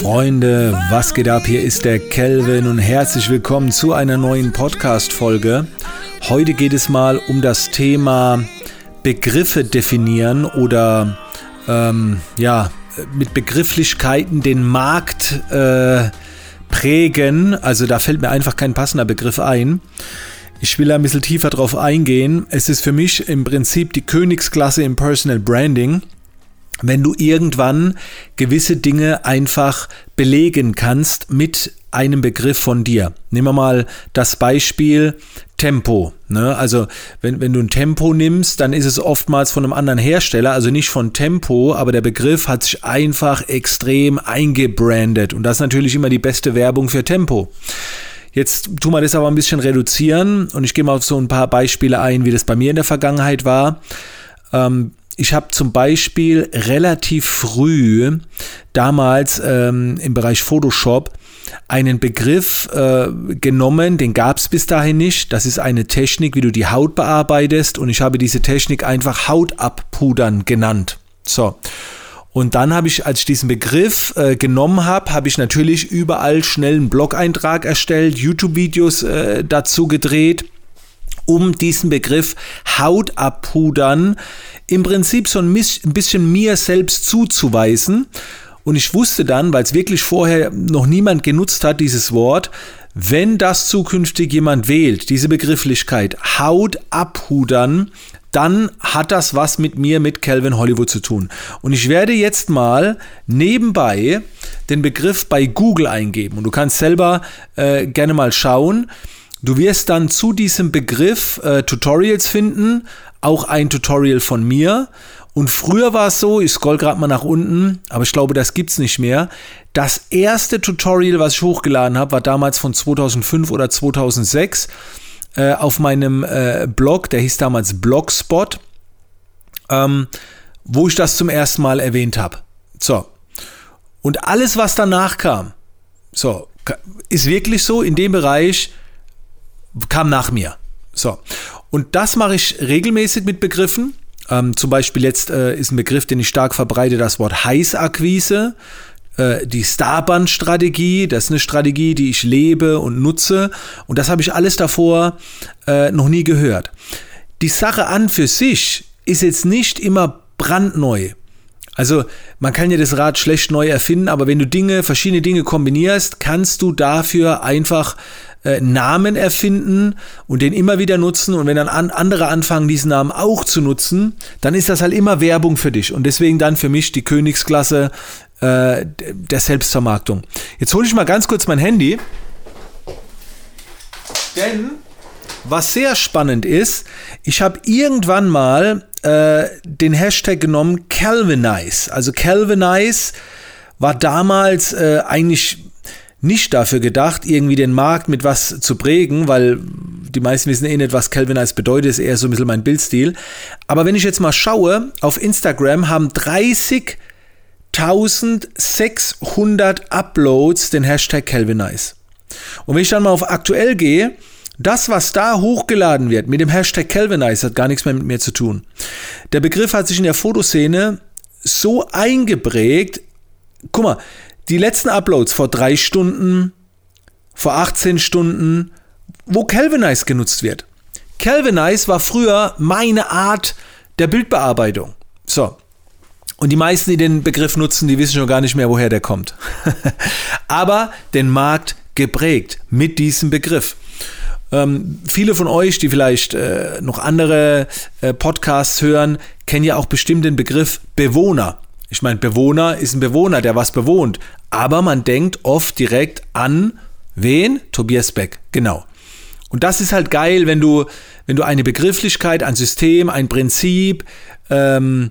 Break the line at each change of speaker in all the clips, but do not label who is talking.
Freunde, was geht ab? Hier ist der Kelvin und herzlich willkommen zu einer neuen Podcast-Folge. Heute geht es mal um das Thema Begriffe definieren oder ähm, ja, mit Begrifflichkeiten den Markt äh, prägen. Also da fällt mir einfach kein passender Begriff ein. Ich will ein bisschen tiefer drauf eingehen. Es ist für mich im Prinzip die Königsklasse im Personal Branding wenn du irgendwann gewisse Dinge einfach belegen kannst mit einem Begriff von dir. Nehmen wir mal das Beispiel Tempo. Ne? Also wenn, wenn du ein Tempo nimmst, dann ist es oftmals von einem anderen Hersteller, also nicht von Tempo, aber der Begriff hat sich einfach extrem eingebrandet und das ist natürlich immer die beste Werbung für Tempo. Jetzt tun wir das aber ein bisschen reduzieren und ich gehe mal auf so ein paar Beispiele ein, wie das bei mir in der Vergangenheit war. Ähm, ich habe zum Beispiel relativ früh damals ähm, im Bereich Photoshop einen Begriff äh, genommen, den gab es bis dahin nicht. Das ist eine Technik, wie du die Haut bearbeitest und ich habe diese Technik einfach Haut abpudern genannt. So. Und dann habe ich, als ich diesen Begriff äh, genommen habe, habe ich natürlich überall schnell einen Blog-Eintrag erstellt, YouTube-Videos äh, dazu gedreht um diesen Begriff Haut abpudern im Prinzip so ein bisschen mir selbst zuzuweisen. Und ich wusste dann, weil es wirklich vorher noch niemand genutzt hat, dieses Wort, wenn das zukünftig jemand wählt, diese Begrifflichkeit Haut abhudern, dann hat das was mit mir, mit Calvin Hollywood zu tun. Und ich werde jetzt mal nebenbei den Begriff bei Google eingeben. Und du kannst selber äh, gerne mal schauen. Du wirst dann zu diesem Begriff äh, Tutorials finden, auch ein Tutorial von mir. Und früher war es so, ich scroll gerade mal nach unten, aber ich glaube, das gibt es nicht mehr. Das erste Tutorial, was ich hochgeladen habe, war damals von 2005 oder 2006 äh, auf meinem äh, Blog, der hieß damals Blogspot, ähm, wo ich das zum ersten Mal erwähnt habe. So. Und alles, was danach kam, so, ist wirklich so in dem Bereich, kam nach mir. So. Und das mache ich regelmäßig mit Begriffen. Ähm, zum Beispiel jetzt äh, ist ein Begriff, den ich stark verbreite, das Wort Heißakquise. Äh, die Starband-Strategie, das ist eine Strategie, die ich lebe und nutze. Und das habe ich alles davor äh, noch nie gehört. Die Sache an für sich ist jetzt nicht immer brandneu. Also man kann ja das Rad schlecht neu erfinden, aber wenn du Dinge, verschiedene Dinge kombinierst, kannst du dafür einfach äh, Namen erfinden und den immer wieder nutzen. Und wenn dann an, andere anfangen, diesen Namen auch zu nutzen, dann ist das halt immer Werbung für dich. Und deswegen dann für mich die Königsklasse äh, der Selbstvermarktung. Jetzt hole ich mal ganz kurz mein Handy. Denn was sehr spannend ist, ich habe irgendwann mal äh, den Hashtag genommen Calvinize. Also Calvinize war damals äh, eigentlich nicht dafür gedacht, irgendwie den Markt mit was zu prägen, weil die meisten wissen eh nicht, was Calvinize bedeutet, ist eher so ein bisschen mein Bildstil. Aber wenn ich jetzt mal schaue, auf Instagram haben 30.600 Uploads den Hashtag Calvinize. Und wenn ich dann mal auf aktuell gehe, das, was da hochgeladen wird mit dem Hashtag Calvinize, hat gar nichts mehr mit mir zu tun. Der Begriff hat sich in der Fotoszene so eingeprägt. Guck mal, die letzten Uploads vor drei Stunden, vor 18 Stunden, wo Calvinize genutzt wird. Calvinize war früher meine Art der Bildbearbeitung. So. Und die meisten, die den Begriff nutzen, die wissen schon gar nicht mehr, woher der kommt. Aber den Markt geprägt mit diesem Begriff. Ähm, viele von euch, die vielleicht äh, noch andere äh, Podcasts hören, kennen ja auch bestimmt den Begriff Bewohner. Ich meine, Bewohner ist ein Bewohner, der was bewohnt. Aber man denkt oft direkt an wen? Tobias Beck. Genau. Und das ist halt geil, wenn du, wenn du eine Begrifflichkeit, ein System, ein Prinzip, ähm,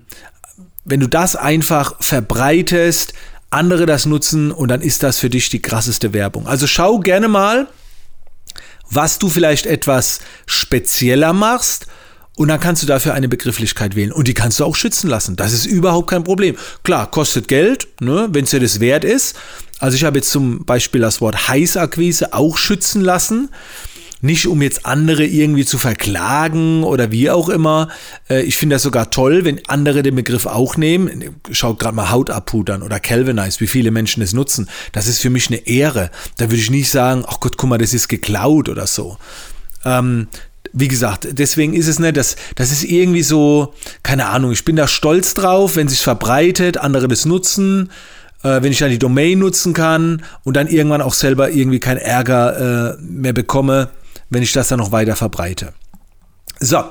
wenn du das einfach verbreitest, andere das nutzen und dann ist das für dich die krasseste Werbung. Also schau gerne mal, was du vielleicht etwas spezieller machst und dann kannst du dafür eine Begrifflichkeit wählen. Und die kannst du auch schützen lassen. Das ist überhaupt kein Problem. Klar, kostet Geld, ne, wenn es dir das wert ist. Also ich habe jetzt zum Beispiel das Wort Heißakquise auch schützen lassen. nicht um jetzt andere irgendwie zu verklagen oder wie auch immer. Äh, ich finde das sogar toll, wenn andere den Begriff auch nehmen. Schaut gerade mal Haut abpudern oder Calvinize, wie viele Menschen es nutzen. Das ist für mich eine Ehre. Da würde ich nicht sagen, ach Gott, guck mal, das ist geklaut oder so. Ähm, wie gesagt, deswegen ist es nicht, das, das ist irgendwie so, keine Ahnung, ich bin da stolz drauf, wenn sich verbreitet, andere das nutzen äh, wenn ich dann die Domain nutzen kann und dann irgendwann auch selber irgendwie keinen Ärger äh, mehr bekomme, wenn ich das dann noch weiter verbreite. So,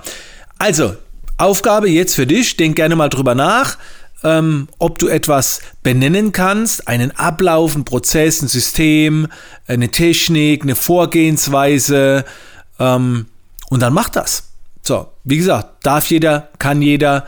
also Aufgabe jetzt für dich, denk gerne mal drüber nach, ähm, ob du etwas benennen kannst, einen Ablauf, einen Prozess, ein System, eine Technik, eine Vorgehensweise ähm, und dann mach das. So, wie gesagt, darf jeder, kann jeder,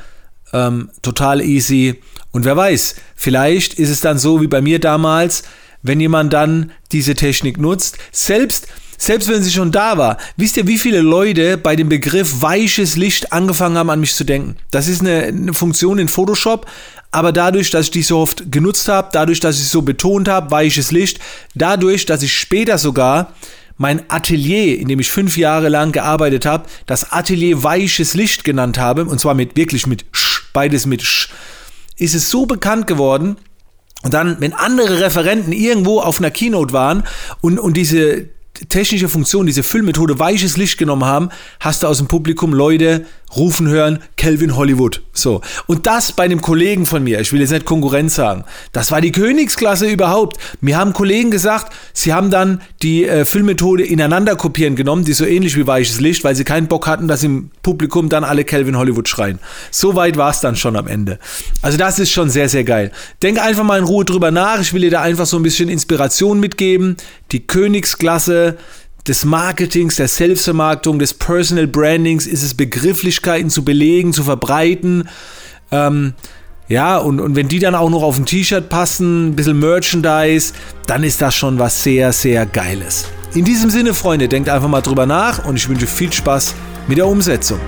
ähm, total easy. Und wer weiß, vielleicht ist es dann so wie bei mir damals, wenn jemand dann diese Technik nutzt, selbst selbst wenn sie schon da war, wisst ihr, wie viele Leute bei dem Begriff weiches Licht angefangen haben, an mich zu denken? Das ist eine, eine Funktion in Photoshop, aber dadurch, dass ich die so oft genutzt habe, dadurch, dass ich so betont habe, weiches Licht, dadurch, dass ich später sogar mein Atelier, in dem ich fünf Jahre lang gearbeitet habe, das Atelier weiches Licht genannt habe, und zwar mit wirklich mit Sch, beides mit Sch, ist es so bekannt geworden, und dann, wenn andere Referenten irgendwo auf einer Keynote waren und, und diese technische Funktion, diese Füllmethode weiches Licht genommen haben, hast du aus dem Publikum Leute rufen hören, Kelvin Hollywood. So. Und das bei einem Kollegen von mir, ich will jetzt nicht Konkurrenz sagen, das war die Königsklasse überhaupt. Mir haben Kollegen gesagt, sie haben dann die äh, Filmmethode ineinander kopieren genommen, die so ähnlich wie weiches Licht, weil sie keinen Bock hatten, dass im Publikum dann alle Kelvin Hollywood schreien. So weit war es dann schon am Ende. Also das ist schon sehr, sehr geil. Denk einfach mal in Ruhe drüber nach. Ich will dir da einfach so ein bisschen Inspiration mitgeben. Die Königsklasse des Marketings, der Selbstvermarktung, des Personal Brandings ist es, Begrifflichkeiten zu belegen, zu verbreiten. Ähm, ja, und, und wenn die dann auch noch auf ein T-Shirt passen, ein bisschen Merchandise, dann ist das schon was sehr, sehr Geiles. In diesem Sinne, Freunde, denkt einfach mal drüber nach und ich wünsche viel Spaß mit der Umsetzung.